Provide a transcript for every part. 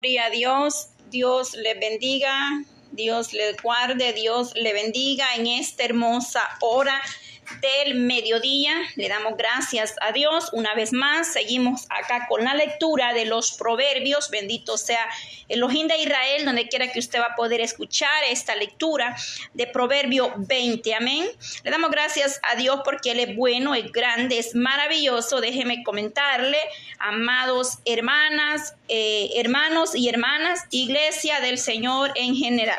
Gloria a Dios, Dios le bendiga, Dios le guarde, Dios le bendiga en esta hermosa hora del mediodía. Le damos gracias a Dios una vez más. Seguimos acá con la lectura de los proverbios. Bendito sea el Elohim de Israel, donde quiera que usted va a poder escuchar esta lectura de Proverbio 20. Amén. Le damos gracias a Dios porque Él es bueno, es grande, es maravilloso. Déjeme comentarle, amados hermanas, eh, hermanos y hermanas, iglesia del Señor en general.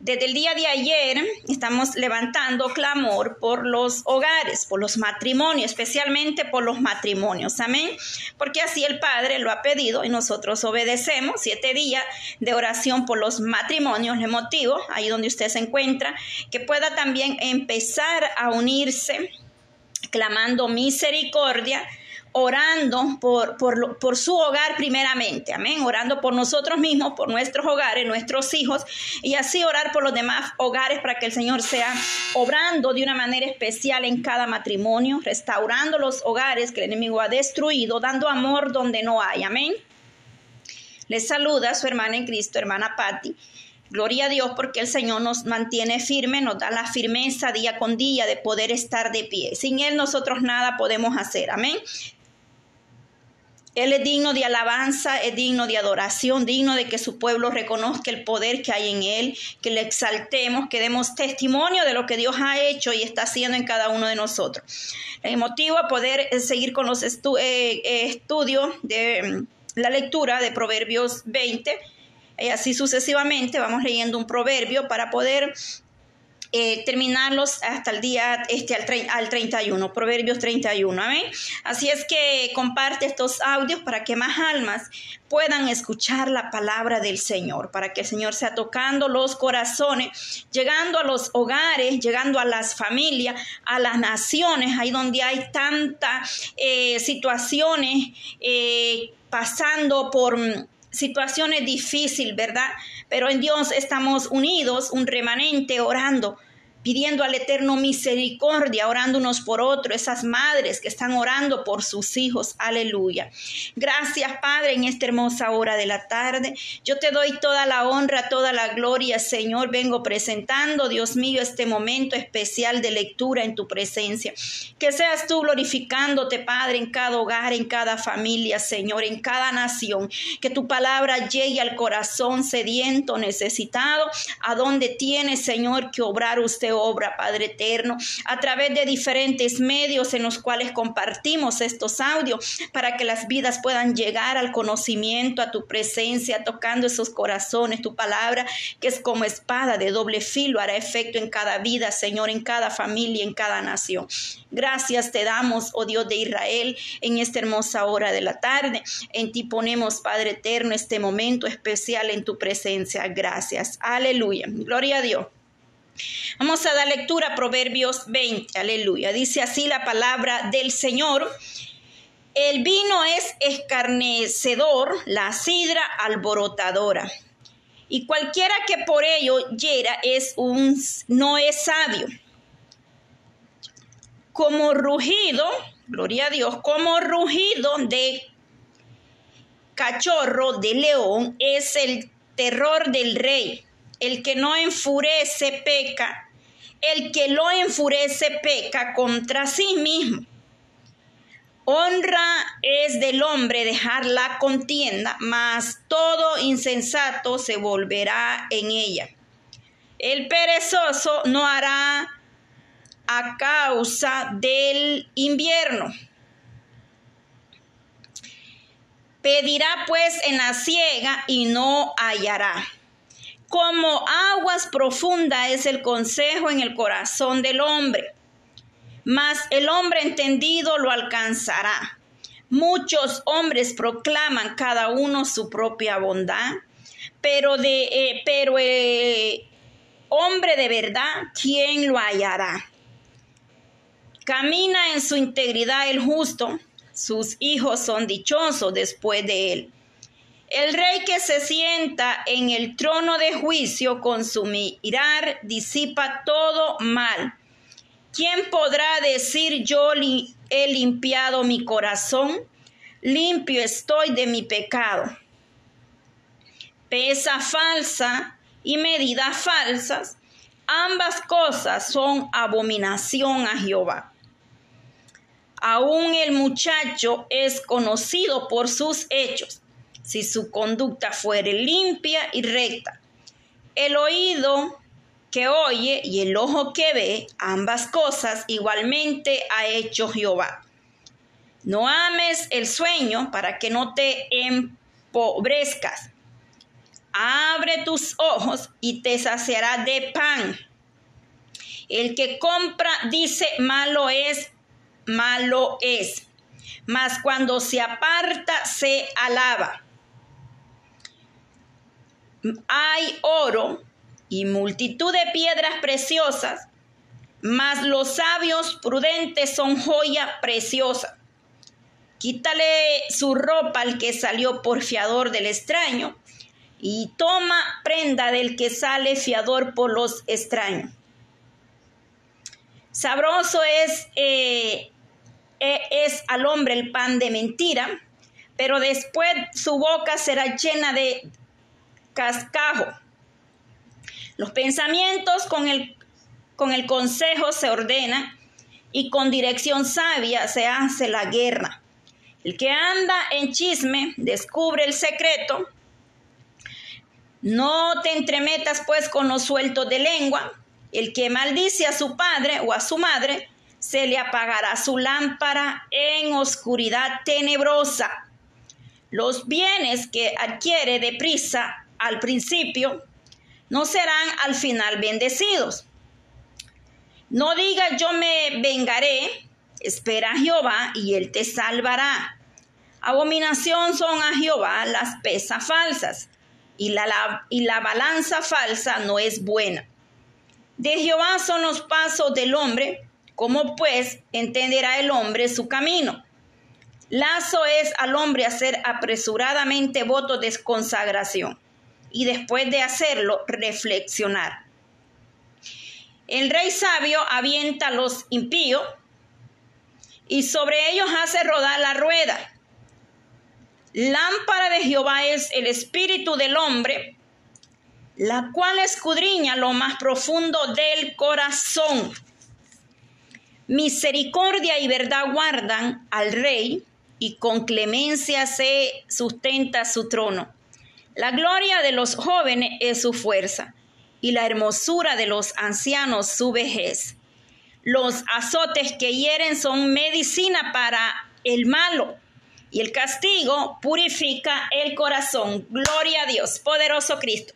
Desde el día de ayer estamos levantando clamor por los hogares, por los matrimonios, especialmente por los matrimonios. Amén. Porque así el Padre lo ha pedido y nosotros obedecemos. Siete días de oración por los matrimonios. Le motivo, ahí donde usted se encuentra, que pueda también empezar a unirse clamando misericordia orando por, por, por, su hogar primeramente, amén, orando por nosotros mismos, por nuestros hogares, nuestros hijos, y así orar por los demás hogares para que el Señor sea obrando de una manera especial en cada matrimonio, restaurando los hogares que el enemigo ha destruido, dando amor donde no hay, amén. Les saluda su hermana en Cristo, hermana Patti. Gloria a Dios porque el Señor nos mantiene firme, nos da la firmeza día con día de poder estar de pie. Sin Él nosotros nada podemos hacer. Amén. Él es digno de alabanza, es digno de adoración, digno de que su pueblo reconozca el poder que hay en Él, que le exaltemos, que demos testimonio de lo que Dios ha hecho y está haciendo en cada uno de nosotros. El motivo a poder eh, seguir con los eh, eh, estudios de mm, la lectura de Proverbios 20, y así sucesivamente, vamos leyendo un proverbio para poder eh, terminarlos hasta el día este, al, al 31, Proverbios 31, amén. Así es que comparte estos audios para que más almas puedan escuchar la palabra del Señor, para que el Señor sea tocando los corazones, llegando a los hogares, llegando a las familias, a las naciones, ahí donde hay tantas eh, situaciones eh, pasando por situaciones difíciles, ¿verdad? Pero en Dios estamos unidos, un remanente orando pidiendo al Eterno misericordia, orando unos por otros, esas madres que están orando por sus hijos. Aleluya. Gracias, Padre, en esta hermosa hora de la tarde. Yo te doy toda la honra, toda la gloria, Señor. Vengo presentando, Dios mío, este momento especial de lectura en tu presencia. Que seas tú glorificándote, Padre, en cada hogar, en cada familia, Señor, en cada nación. Que tu palabra llegue al corazón sediento, necesitado, a donde tiene, Señor, que obrar usted obra, Padre eterno, a través de diferentes medios en los cuales compartimos estos audios para que las vidas puedan llegar al conocimiento, a tu presencia, tocando esos corazones, tu palabra, que es como espada de doble filo, hará efecto en cada vida, Señor, en cada familia, en cada nación. Gracias te damos, oh Dios de Israel, en esta hermosa hora de la tarde. En ti ponemos, Padre eterno, este momento especial en tu presencia. Gracias. Aleluya. Gloria a Dios. Vamos a dar lectura a Proverbios 20, aleluya. Dice así la palabra del Señor. El vino es escarnecedor, la sidra alborotadora. Y cualquiera que por ello hiera es un no es sabio. Como rugido, gloria a Dios, como rugido de cachorro de león es el terror del rey el que no enfurece peca. El que lo enfurece peca contra sí mismo. Honra es del hombre dejar la contienda, mas todo insensato se volverá en ella. El perezoso no hará a causa del invierno. Pedirá pues en la ciega y no hallará. Como aguas profundas es el consejo en el corazón del hombre, mas el hombre entendido lo alcanzará. Muchos hombres proclaman cada uno su propia bondad, pero de eh, pero eh, hombre de verdad, ¿quién lo hallará? Camina en su integridad el justo, sus hijos son dichosos después de él. El rey que se sienta en el trono de juicio con su mirar disipa todo mal. ¿Quién podrá decir yo he limpiado mi corazón? Limpio estoy de mi pecado. pesa falsa y medidas falsas, ambas cosas son abominación a Jehová. Aún el muchacho es conocido por sus hechos, si su conducta fuere limpia y recta. El oído que oye y el ojo que ve, ambas cosas igualmente ha hecho Jehová. No ames el sueño para que no te empobrezcas. Abre tus ojos y te saciará de pan. El que compra dice malo es malo es, mas cuando se aparta se alaba. Hay oro y multitud de piedras preciosas, mas los sabios prudentes son joya preciosa. Quítale su ropa al que salió por fiador del extraño, y toma prenda del que sale fiador por los extraños. Sabroso es eh, e, es al hombre el pan de mentira, pero después su boca será llena de cascajo. Los pensamientos con el, con el consejo se ordenan y con dirección sabia se hace la guerra. El que anda en chisme descubre el secreto. No te entremetas pues con los sueltos de lengua. El que maldice a su padre o a su madre se le apagará su lámpara en oscuridad tenebrosa. Los bienes que adquiere deprisa al principio no serán al final bendecidos. No diga yo me vengaré, espera a Jehová y él te salvará. Abominación son a Jehová las pesas falsas y la, y la balanza falsa no es buena. De Jehová son los pasos del hombre, ¿Cómo pues entenderá el hombre su camino? Lazo es al hombre hacer apresuradamente voto de consagración y después de hacerlo reflexionar. El rey sabio avienta a los impíos y sobre ellos hace rodar la rueda. Lámpara de Jehová es el espíritu del hombre, la cual escudriña lo más profundo del corazón. Misericordia y verdad guardan al rey y con clemencia se sustenta su trono. La gloria de los jóvenes es su fuerza y la hermosura de los ancianos su vejez. Los azotes que hieren son medicina para el malo y el castigo purifica el corazón. Gloria a Dios, poderoso Cristo.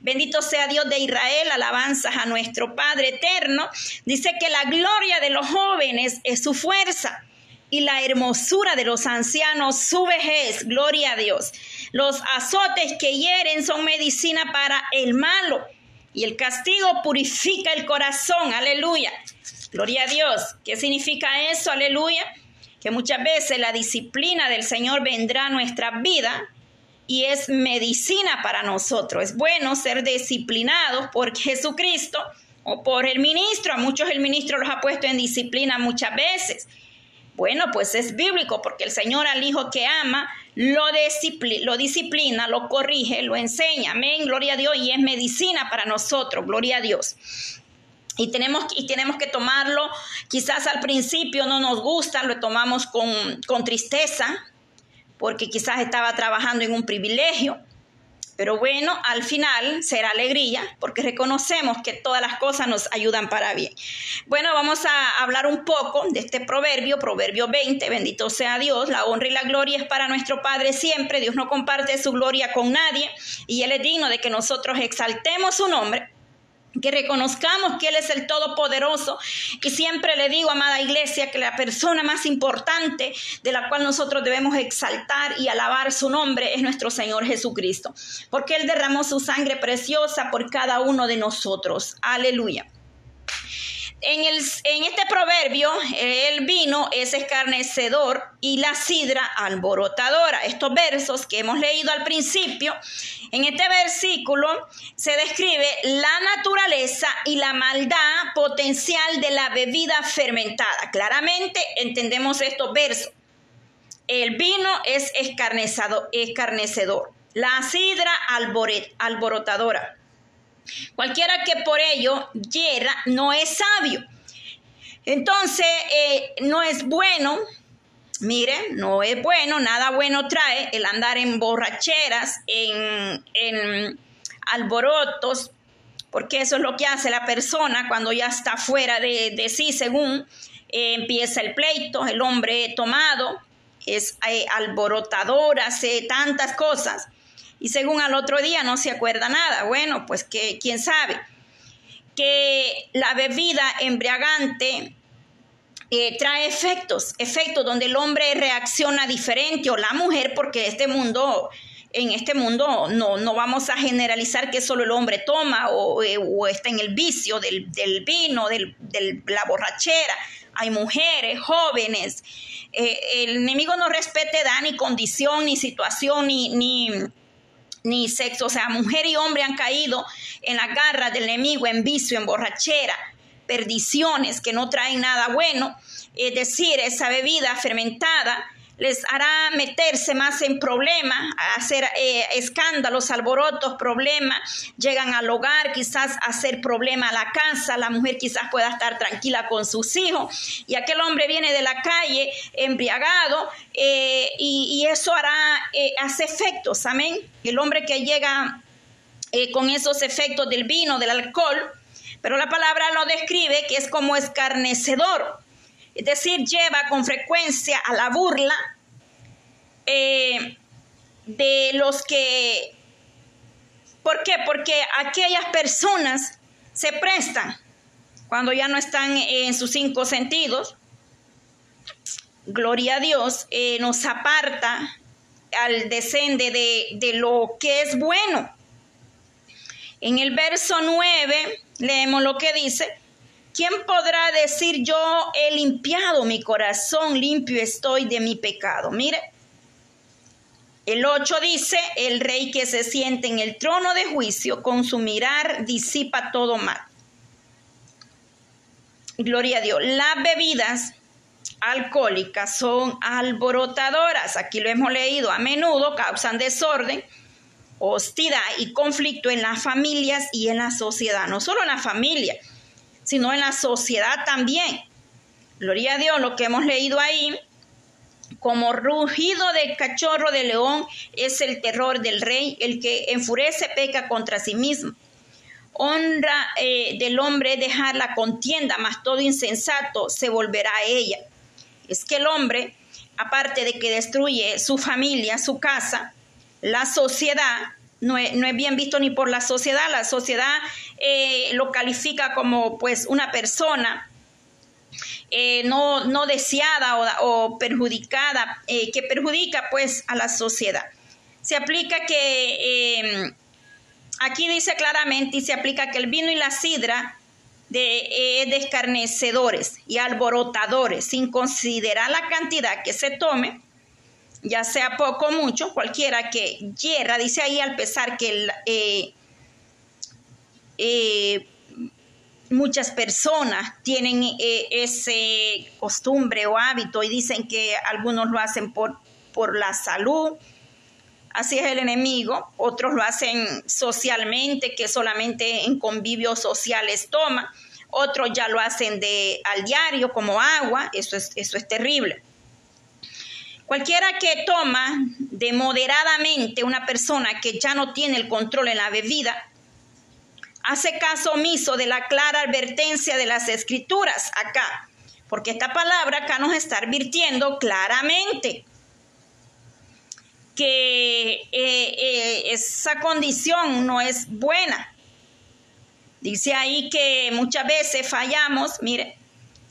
Bendito sea Dios de Israel, alabanzas a nuestro Padre eterno. Dice que la gloria de los jóvenes es su fuerza y la hermosura de los ancianos su vejez. Gloria a Dios. Los azotes que hieren son medicina para el malo y el castigo purifica el corazón. Aleluya. Gloria a Dios. ¿Qué significa eso? Aleluya que muchas veces la disciplina del Señor vendrá a nuestra vida y es medicina para nosotros. Es bueno ser disciplinados por Jesucristo o por el ministro. A muchos el ministro los ha puesto en disciplina muchas veces. Bueno, pues es bíblico porque el Señor al hijo que ama lo, lo disciplina, lo corrige, lo enseña. Amén, gloria a Dios y es medicina para nosotros, gloria a Dios. Y tenemos, y tenemos que tomarlo, quizás al principio no nos gusta, lo tomamos con, con tristeza, porque quizás estaba trabajando en un privilegio, pero bueno, al final será alegría porque reconocemos que todas las cosas nos ayudan para bien. Bueno, vamos a hablar un poco de este proverbio, proverbio 20, bendito sea Dios, la honra y la gloria es para nuestro Padre siempre, Dios no comparte su gloria con nadie y Él es digno de que nosotros exaltemos su nombre que reconozcamos que Él es el Todopoderoso. Y siempre le digo, amada iglesia, que la persona más importante de la cual nosotros debemos exaltar y alabar su nombre es nuestro Señor Jesucristo, porque Él derramó su sangre preciosa por cada uno de nosotros. Aleluya. En, el, en, este proverbio, el vino es escarnecedor y la sidra alborotadora. Estos versos que hemos leído al principio, en este versículo se describe la naturaleza y la maldad potencial de la bebida fermentada. Claramente entendemos estos versos. El vino es escarnecedor la sidra alborotadora. Cualquiera que por ello hierra no es sabio. Entonces, eh, no es bueno, miren, no es bueno, nada bueno trae el andar en borracheras, en, alborotos, porque eso es lo que hace la persona cuando ya está fuera de, sí, según eh, empieza el pleito, el hombre tomado, es eh, alborotador, hace tantas cosas y según al otro día no se acuerda nada. Bueno, pues que quién sabe. Que la bebida embriagante eh, trae efectos, efectos donde el hombre reacciona diferente o la mujer, porque este mundo, en este mundo no, no vamos a generalizar que solo el hombre toma o, eh, está en el vicio del, vino, de la borrachera. Hay mujeres, jóvenes. Eh, el enemigo no respete edad, ni condición, ni situación, ni, ni ni sexo, o sea, mujer y hombre han caído en la garra del enemigo, en vicio, en borrachera, perdiciones que no traen nada bueno, es decir, esa bebida fermentada les hará meterse más en problemas, hacer eh, escándalos, alborotos, problemas, llegan al hogar, quizás hacer problema a la casa, la mujer quizás pueda estar tranquila con sus hijos y aquel hombre viene de la calle embriagado eh, y, eso hará, eh, hace efectos, amén. El hombre que llega con esos efectos del vino, del alcohol, pero la palabra lo describe que es como escarnecedor es decir, lleva con frecuencia a la burla eh, de los que... ¿Por qué? Porque aquellas personas se prestan cuando ya no están en sus cinco sentidos. Gloria a Dios, eh, nos aparta al descende de, de lo que es bueno. En el verso 9 leemos lo que dice, ¿Quién podrá decir yo he limpiado mi corazón, limpio estoy de mi pecado? Mire, el 8 dice, el rey que se siente en el trono de juicio, con su mirar disipa todo mal. Gloria a Dios. Las bebidas alcohólicas son alborotadoras, aquí lo hemos leído, a menudo causan desorden, hostilidad y conflicto en las familias y en la sociedad, no solo en la familia, sino en la sociedad también. Gloria a Dios, lo que hemos leído ahí, como rugido de cachorro de león es el terror del rey, el que enfurece peca contra sí mismo. Honra eh, del hombre dejar la contienda, mas todo insensato se volverá a ella. Es que el hombre, aparte de que destruye su familia, su casa, la sociedad, no es, bien visto ni por la sociedad. La sociedad eh, lo califica como pues una persona eh, no, no, deseada o, perjudicada, eh, que perjudica pues a la sociedad. Se aplica que, em, aquí dice claramente y se aplica que el vino y la sidra de, de escarnecedores y alborotadores, sin considerar la cantidad que se tome, ya sea poco o mucho, cualquiera que hierra, dice ahí al pesar que eh, eh, muchas personas tienen eh, ese costumbre o hábito y dicen que algunos lo hacen por, por la salud, así es el enemigo, otros lo hacen socialmente, que solamente en convivios sociales toma, otros ya lo hacen de al diario como agua, eso es, eso es terrible. Cualquiera que toma de moderadamente una persona que ya no tiene el control en la bebida, hace caso omiso de la clara advertencia de las escrituras acá, porque esta palabra acá nos está advirtiendo claramente que eh, eh, esa condición no es buena. Dice ahí que muchas veces fallamos, mire,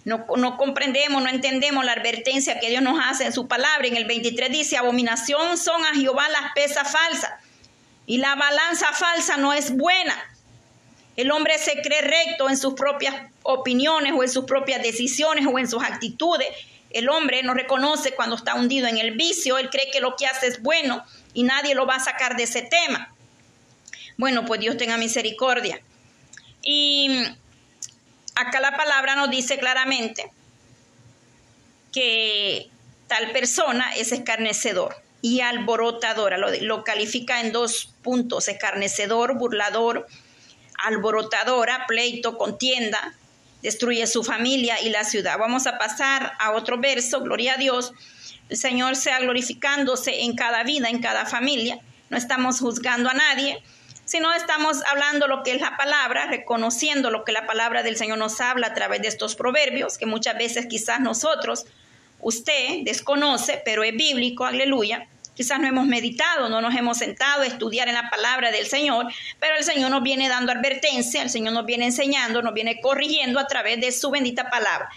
no, comprendemos, no entendemos la advertencia que Dios nos hace en su palabra. En el 23 dice, abominación son a Jehová las pesas falsas. Y la balanza falsa no es buena. El hombre se cree recto en sus propias opiniones o en sus propias decisiones o en sus actitudes. El hombre no reconoce cuando está hundido en el vicio. Él cree que lo que hace es bueno y nadie lo va a sacar de ese tema. Bueno, pues Dios tenga misericordia. Y acá la palabra nos dice claramente que tal persona es escarnecedor. y alborotadora. Lo, lo califica en dos puntos, escarnecedor, burlador, alborotadora, pleito, contienda, destruye su familia y la ciudad. Vamos a pasar a otro verso, gloria a Dios. El Señor sea glorificándose en cada vida, en cada familia. No estamos juzgando a nadie, sino estamos hablando lo que es la palabra, reconociendo lo que la palabra del Señor nos habla a través de estos proverbios, que muchas veces quizás nosotros, usted desconoce, pero es bíblico, aleluya. Quizás no hemos meditado, no nos hemos sentado a estudiar en la palabra del Señor, pero el Señor nos viene dando advertencia, el Señor nos viene enseñando, nos viene corrigiendo a través de su bendita palabra.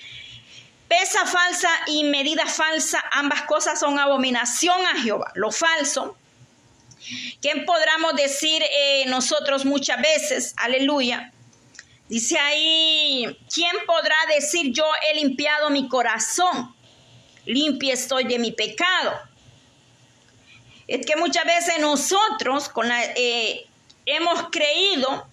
Pesa falsa y medida falsa, ambas cosas son abominación a Jehová. Lo falso, ¿quién podríamos decir eh, nosotros muchas veces? Aleluya. Dice ahí, ¿quién podrá decir yo he limpiado mi corazón? Limpia estoy de mi pecado es que muchas veces nosotros con eh, hemos creído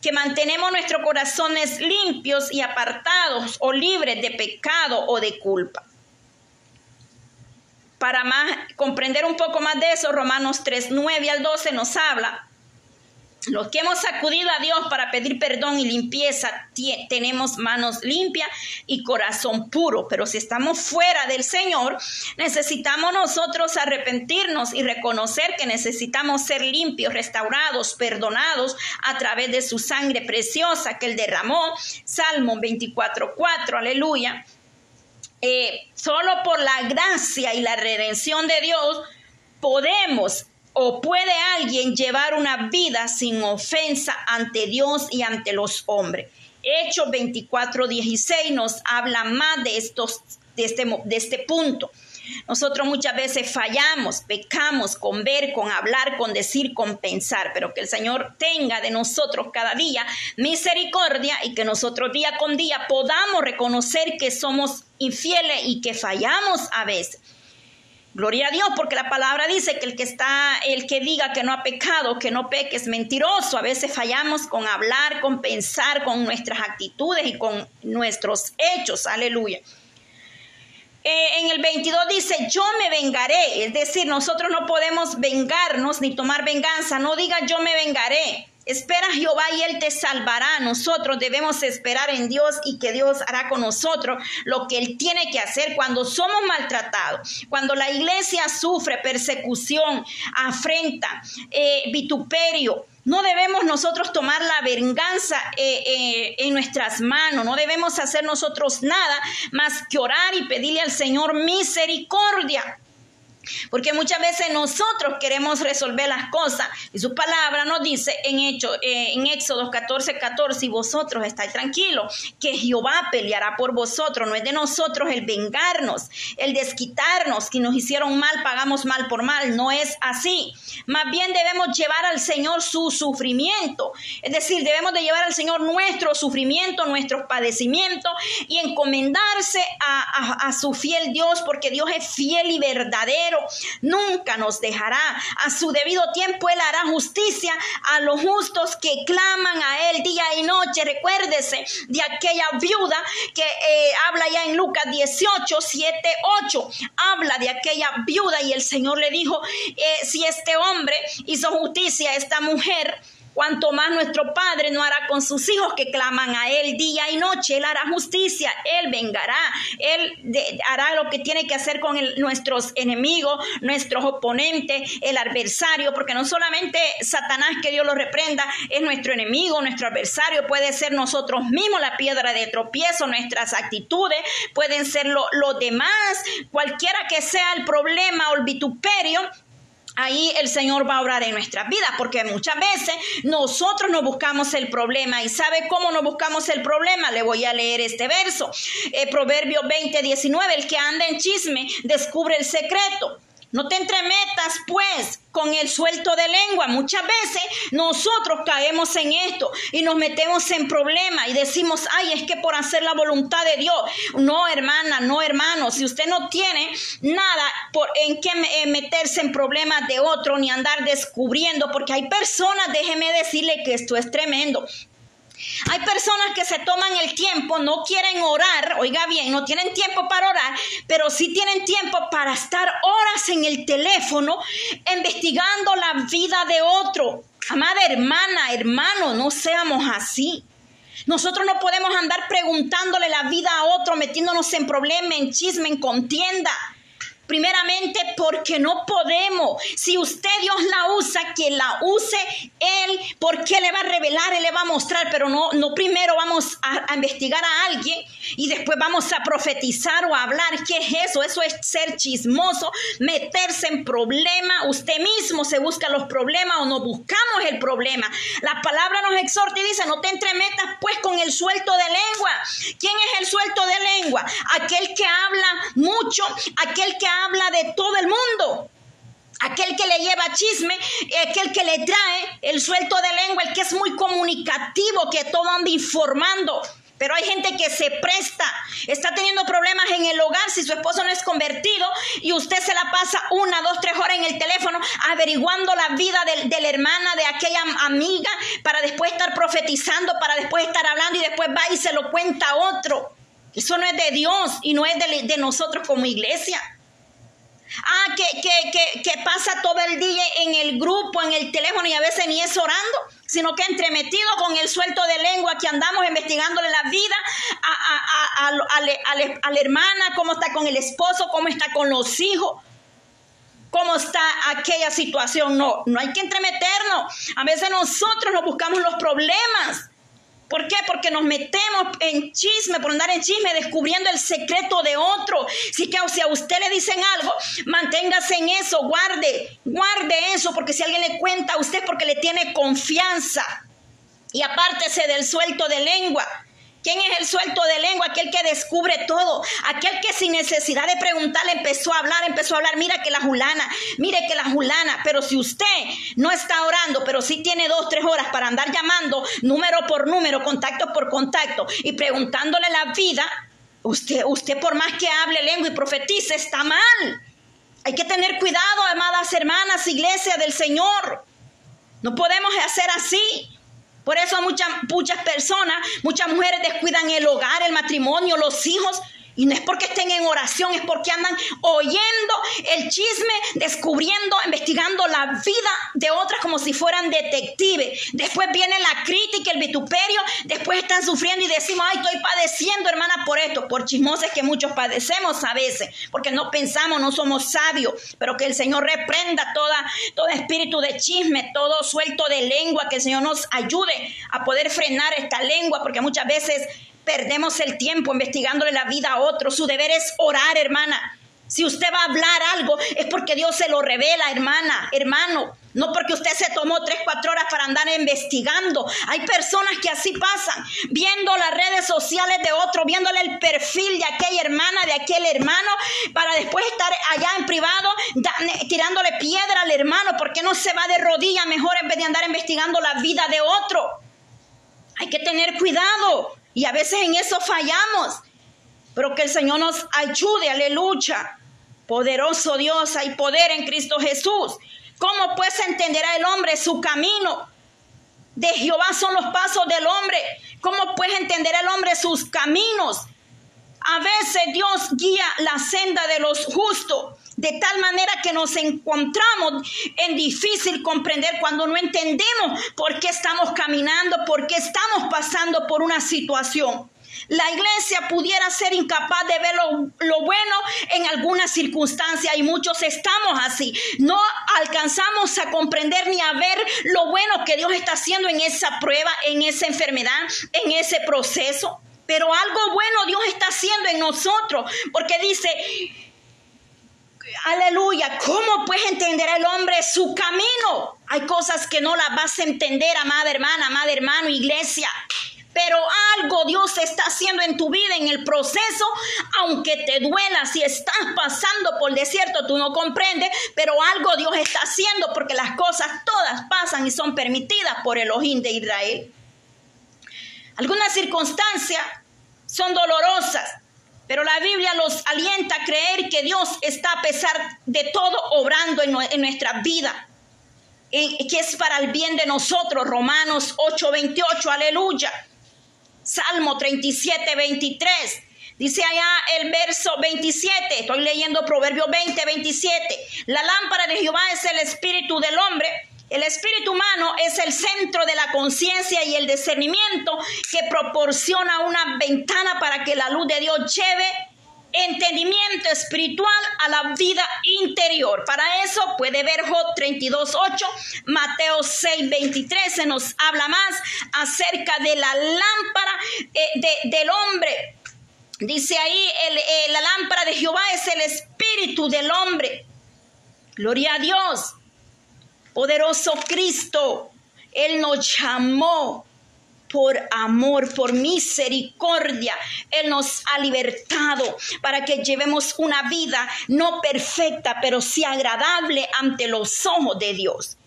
que mantenemos nuestros corazones limpios y apartados o libres de pecado o de culpa. Para más, comprender un poco más de eso, Romanos 3, 9 al 12 nos habla los que hemos acudido a Dios para pedir perdón y limpieza, tenemos manos limpias y corazón puro. Pero si estamos fuera del Señor, necesitamos nosotros arrepentirnos y reconocer que necesitamos ser limpios, restaurados, perdonados a través de su sangre preciosa que Él derramó. Salmo 24.4, aleluya. Eh, solo por la gracia y la redención de Dios podemos ¿O puede alguien llevar una vida sin ofensa ante Dios y ante los hombres? Hechos 24, 16 nos habla más de, estos, de, este, de este punto. Nosotros muchas veces fallamos, pecamos con ver, con hablar, con decir, con pensar, pero que el Señor tenga de nosotros cada día misericordia y que nosotros día con día podamos reconocer que somos infieles y que fallamos a veces Gloria a Dios, porque la palabra dice que el que está, el que diga que no ha pecado, que no peque, es mentiroso. A veces fallamos con hablar, con pensar, con nuestras actitudes y con nuestros hechos. Aleluya. Eh, en el 22 dice, yo me vengaré. Es decir, nosotros no podemos vengarnos ni tomar venganza. No diga yo me vengaré. Espera Jehová y Él te salvará. Nosotros debemos esperar en Dios y que Dios hará con nosotros lo que Él tiene que hacer cuando somos maltratados, cuando la iglesia sufre persecución, afrenta, eh, vituperio. No debemos nosotros tomar la venganza eh, eh, en nuestras manos, no debemos hacer nosotros nada más que orar y pedirle al Señor misericordia. Porque muchas veces nosotros queremos resolver las cosas y su palabra nos dice en, hecho, eh, en Éxodo 14, 14, y vosotros estáis tranquilos, que Jehová peleará por vosotros, no es de nosotros el vengarnos, el desquitarnos, que nos hicieron mal, pagamos mal por mal, no es así. Más bien debemos llevar al Señor su sufrimiento, es decir, debemos de llevar al Señor nuestro sufrimiento, nuestros padecimientos y encomendarse a su fiel Dios, porque Dios es fiel y verdadero nunca nos dejará. A su debido tiempo Él hará justicia a los justos que claman a Él día y noche. Recuérdese de aquella viuda que eh, habla ya en Lucas 18, 7, 8. Habla de aquella viuda y el Señor le dijo, eh, si este hombre hizo justicia a esta mujer, cuanto más nuestro Padre no hará con sus hijos que claman a Él día y noche. Él hará justicia, Él vengará, Él hará lo que tiene que hacer con nuestros enemigos, nuestros oponentes, el adversario, porque no solamente Satanás, que Dios lo reprenda, es nuestro enemigo, nuestro adversario, puede ser nosotros mismos la piedra de tropiezo, nuestras actitudes, pueden ser los demás, cualquiera que sea el problema o el vituperio, ahí el Señor va a obrar en nuestras vidas, porque muchas veces nosotros nos buscamos el problema. ¿Y sabe cómo nos buscamos el problema? Le voy a leer este verso. Eh, Proverbio 20, 19, el que anda en chisme descubre el secreto. No te entremetas, pues, con el suelto de lengua. Muchas veces nosotros caemos en esto y nos metemos en problemas y decimos, ay, es que por hacer la voluntad de Dios. No, hermana, no, hermano. Si usted no tiene nada por, en que meterse en problemas de otro ni andar descubriendo, porque hay personas, déjeme decirle que esto es tremendo Hay personas que se toman el tiempo, no quieren orar, oiga bien, no tienen tiempo para orar, pero sí tienen tiempo para estar horas en el teléfono investigando la vida de otro. Amada hermana, hermano, no seamos así. Nosotros no podemos andar preguntándole la vida a otro, metiéndonos en problemas, en chisme, en contienda. Primeramente porque no podemos. Si usted Dios la usa, que la use Él, porque le va a revelar, Él le va a mostrar, pero no, no primero vamos a, investigar a alguien y después vamos a profetizar o a hablar. ¿Qué es eso? Eso es ser chismoso, meterse en problema. Usted mismo se busca los problemas o no buscamos el problema. La palabra nos exhorta y dice, no te entremetas pues con el suelto de lengua. ¿Quién es el suelto de lengua? Aquel que habla mucho, aquel que habla de todo el mundo. Aquel que le lleva chisme, aquel que le trae el suelto de lengua, el que es muy comunicativo, que todo anda informando. Pero hay gente que se presta, está teniendo problemas en el hogar si su esposo no es convertido y usted se la pasa una, dos, tres horas en el teléfono averiguando la vida de, de la hermana, de aquella amiga, para después estar profetizando, para después estar hablando y después va y se lo cuenta a otro. Eso no es de Dios y no es de nosotros como iglesia. Ah, que, que, que, que, pasa todo el día en el grupo, en el teléfono y a veces ni es orando, sino que entremetido con el suelto de lengua que andamos investigándole la vida a, a, a, a, la hermana, cómo está con el esposo, cómo está con los hijos. ¿Cómo está aquella situación? No, no hay que entremeternos. A veces nosotros nos buscamos los problemas ¿Por qué? Porque nos metemos en chisme, por andar en chisme, descubriendo el secreto de otro. Si que si a usted le dicen algo, manténgase en eso, guarde, guarde eso, porque si alguien le cuenta a usted porque le tiene confianza. Y apártese del suelto de lengua. ¿Quién es el suelto de lengua? Aquel que descubre todo. Aquel que sin necesidad de preguntarle empezó a hablar, empezó a hablar. Mira que la julana, mire que la julana. Pero si usted no está orando, pero sí tiene dos, tres horas para andar llamando número por número, contacto por contacto y preguntándole la vida, usted, usted por más que hable lengua y profetice, está mal. Hay que tener cuidado, amadas hermanas, iglesia del Señor. No podemos hacer así. Por eso muchas, muchas personas, muchas mujeres descuidan el hogar, el matrimonio, los hijos. Y no es porque estén en oración, es porque andan oyendo el chisme, descubriendo, investigando la vida de otras como si fueran detectives. Después viene la crítica, el vituperio, después están sufriendo y decimos, ay, estoy padeciendo, hermana, por esto, por chismoses que muchos padecemos a veces, porque no pensamos, no somos sabios, pero que el Señor reprenda todo espíritu de chisme, todo suelto de lengua, que el Señor nos ayude a poder frenar esta lengua, porque muchas veces perdemos el tiempo investigándole la vida a otro. Su deber es orar, hermana. Si usted va a hablar algo, es porque Dios se lo revela, hermana, hermano. No porque usted se tomó tres, cuatro horas para andar investigando. Hay personas que así pasan, viendo las redes sociales de otro, viéndole el perfil de aquella hermana, de aquel hermano, para después estar allá en privado tirándole piedra al hermano. porque no se va de rodillas mejor en vez de andar investigando la vida de otro? Hay que tener cuidado. Y a veces en eso fallamos. Pero que el Señor nos ayude, aleluya. Poderoso Dios, hay poder en Cristo Jesús. ¿Cómo pues entenderá el hombre su camino? De Jehová son los pasos del hombre. ¿Cómo pues entenderá el hombre sus caminos? A veces Dios guía la senda de los justos de tal manera que nos encontramos en difícil comprender cuando no entendemos por qué estamos caminando, por qué estamos pasando por una situación. La iglesia pudiera ser incapaz de ver lo, bueno en alguna circunstancia y muchos estamos así. No alcanzamos a comprender ni a ver lo bueno que Dios está haciendo en esa prueba, en esa enfermedad, en ese proceso. Pero algo bueno Dios está haciendo en nosotros, porque dice, aleluya, ¿cómo puedes entender el hombre su camino? Hay cosas que no las vas a entender, amada hermana, amada hermano, iglesia. Pero algo Dios está haciendo en tu vida, en el proceso, aunque te duela, si estás pasando por el desierto, tú no comprendes, pero algo Dios está haciendo porque las cosas todas pasan y son permitidas por el ojín de Israel. Algunas circunstancias son dolorosas, pero la Biblia los alienta a creer que Dios está a pesar de todo obrando en, nuestra vida, que es para el bien de nosotros. Romanos 8:28, aleluya. Salmo 37, 23. Dice allá el verso 27, estoy leyendo Proverbio 20, 27. La lámpara de Jehová es el espíritu del hombre. El espíritu humano es el centro de la conciencia y el discernimiento que proporciona una ventana para que la luz de Dios lleve entendimiento espiritual a la vida interior. Para eso puede ver Job 32.8, Mateo 6.23, se nos habla más acerca de la lámpara eh, del hombre. Dice ahí, eh, la lámpara de Jehová es el espíritu del hombre. Gloria a Dios. Poderoso Cristo, Él nos llamó por amor, por misericordia. Él nos ha libertado para que llevemos una vida no perfecta, pero sí agradable ante los ojos de Dios.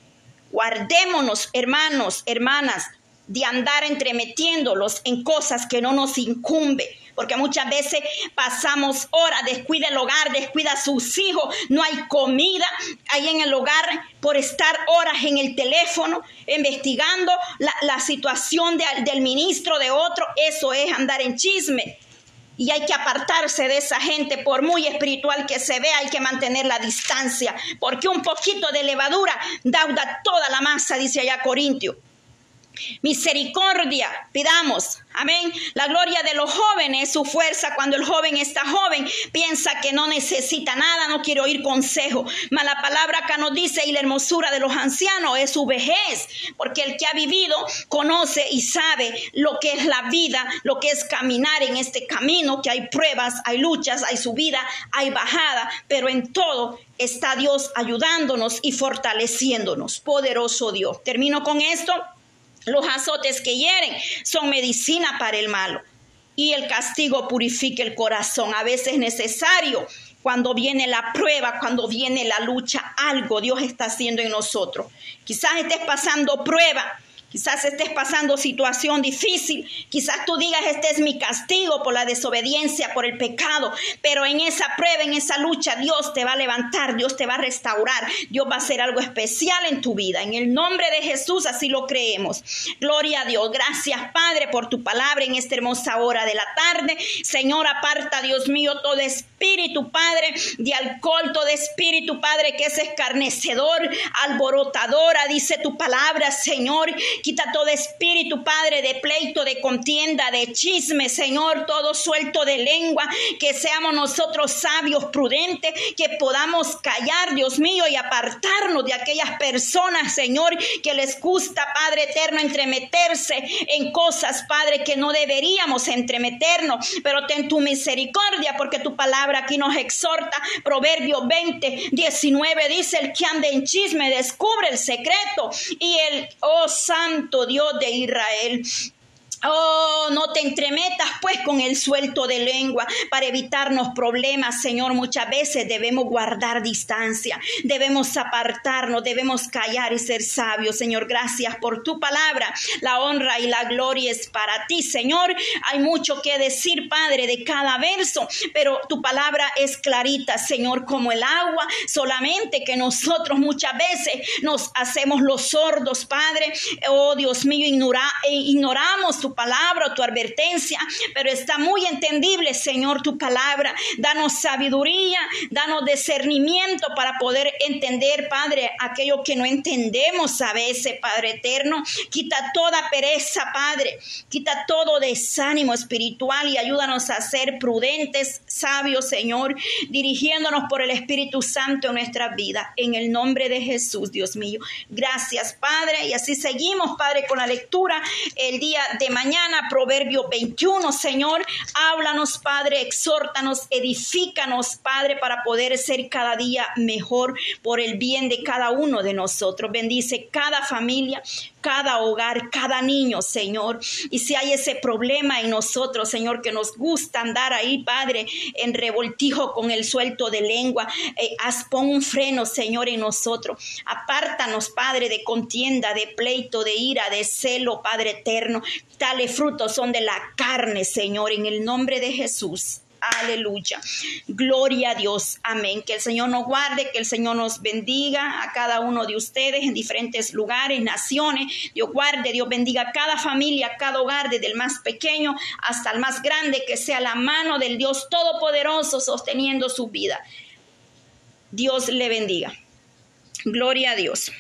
Guardémonos, hermanos, hermanas, de andar entremetiéndolos en cosas que no nos incumbe porque muchas veces pasamos horas, descuida el hogar, descuida a sus hijos, no hay comida ahí en el hogar por estar horas en el teléfono investigando la, situación del ministro de otro, eso es andar en chisme. Y hay que apartarse de esa gente, por muy espiritual que se vea, hay que mantener la distancia, porque un poquito de levadura dauda toda la masa, dice allá Corintio. Misericordia, pidamos. Amén. La gloria de los jóvenes, su fuerza cuando el joven está joven, piensa que no necesita nada, no quiere oír consejo. Mas la palabra acá nos dice, y la hermosura de los ancianos es su vejez, porque el que ha vivido conoce y sabe lo que es la vida, lo que es caminar en este camino, que hay pruebas, hay luchas, hay subida, hay bajada, pero en todo está Dios ayudándonos y fortaleciéndonos. Poderoso Dios. Termino con esto. Los azotes que hieren son medicina para el malo y el castigo purifica el corazón. A veces es necesario cuando viene la prueba, cuando viene la lucha, algo Dios está haciendo en nosotros. Quizás estés pasando prueba Quizás estés pasando situación difícil, quizás tú digas, este es mi castigo por la desobediencia, por el pecado, pero en esa prueba, en esa lucha, Dios te va a levantar, Dios te va a restaurar, Dios va a hacer algo especial en tu vida. En el nombre de Jesús así lo creemos. Gloria a Dios. Gracias Padre por tu palabra en esta hermosa hora de la tarde. Señor, aparta, Dios mío, todo espíritu, Padre, de alcohol, todo espíritu, Padre, que es escarnecedor, alborotadora, dice tu palabra, Señor Quita todo espíritu, Padre, de pleito, de contienda, de chisme, Señor, todo suelto de lengua, que seamos nosotros sabios, prudentes, que podamos callar, Dios mío, y apartarnos de aquellas personas, Señor, que les gusta, Padre eterno, entremeterse en cosas, Padre, que no deberíamos entremeternos, pero ten tu misericordia, porque tu palabra aquí nos exhorta. Proverbio 20, 19 dice, el que anda en chisme descubre el secreto y el, oh Santo, Santo Dios de Israel. Oh, no te entremetas pues con el suelto de lengua para evitarnos problemas, Señor. Muchas veces debemos guardar distancia, debemos apartarnos, debemos callar y ser sabios, Señor. Gracias por tu palabra. La honra y la gloria es para ti, Señor. Hay mucho que decir, Padre, de cada verso, pero tu palabra es clarita, Señor, como el agua. Solamente que nosotros muchas veces nos hacemos los sordos, Padre. Oh, Dios mío, ignoramos tu palabra tu advertencia, pero está muy entendible, Señor, tu palabra. Danos sabiduría, danos discernimiento para poder entender, Padre, aquello que no entendemos a veces, Padre eterno. Quita toda pereza, Padre. Quita todo desánimo espiritual y ayúdanos a ser prudentes, sabios, Señor, dirigiéndonos por el Espíritu Santo en nuestra vida. En el nombre de Jesús, Dios mío. Gracias, Padre. Y así seguimos, Padre, con la lectura el día de mañana mañana, Proverbio 21, Señor, háblanos, Padre, exhórtanos, edifícanos, Padre, para poder ser cada día mejor por el bien de cada uno de nosotros. Bendice cada familia, cada hogar, cada niño, Señor. Y si hay ese problema en nosotros, Señor, que nos gusta andar ahí, Padre, en revoltijo con el suelto de lengua, eh, haz pon un freno, Señor, en nosotros. Apártanos, Padre, de contienda, de pleito, de ira, de celo, Padre eterno. Tales frutos son de la carne, Señor, en el nombre de Jesús. Aleluya. Gloria a Dios. Amén. Que el Señor nos guarde, que el Señor nos bendiga a cada uno de ustedes en diferentes lugares, naciones. Dios guarde, Dios bendiga a cada familia, a cada hogar, desde el más pequeño hasta el más grande, que sea la mano del Dios Todopoderoso sosteniendo su vida. Dios le bendiga. Gloria a Dios.